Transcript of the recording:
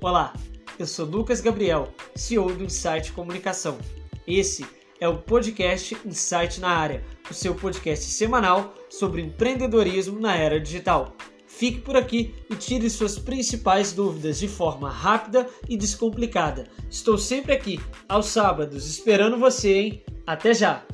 Olá, eu sou Lucas Gabriel, CEO do Insight Comunicação. Esse é o podcast Insight na Área, o seu podcast semanal sobre empreendedorismo na era digital. Fique por aqui e tire suas principais dúvidas de forma rápida e descomplicada. Estou sempre aqui, aos sábados, esperando você, hein? Até já!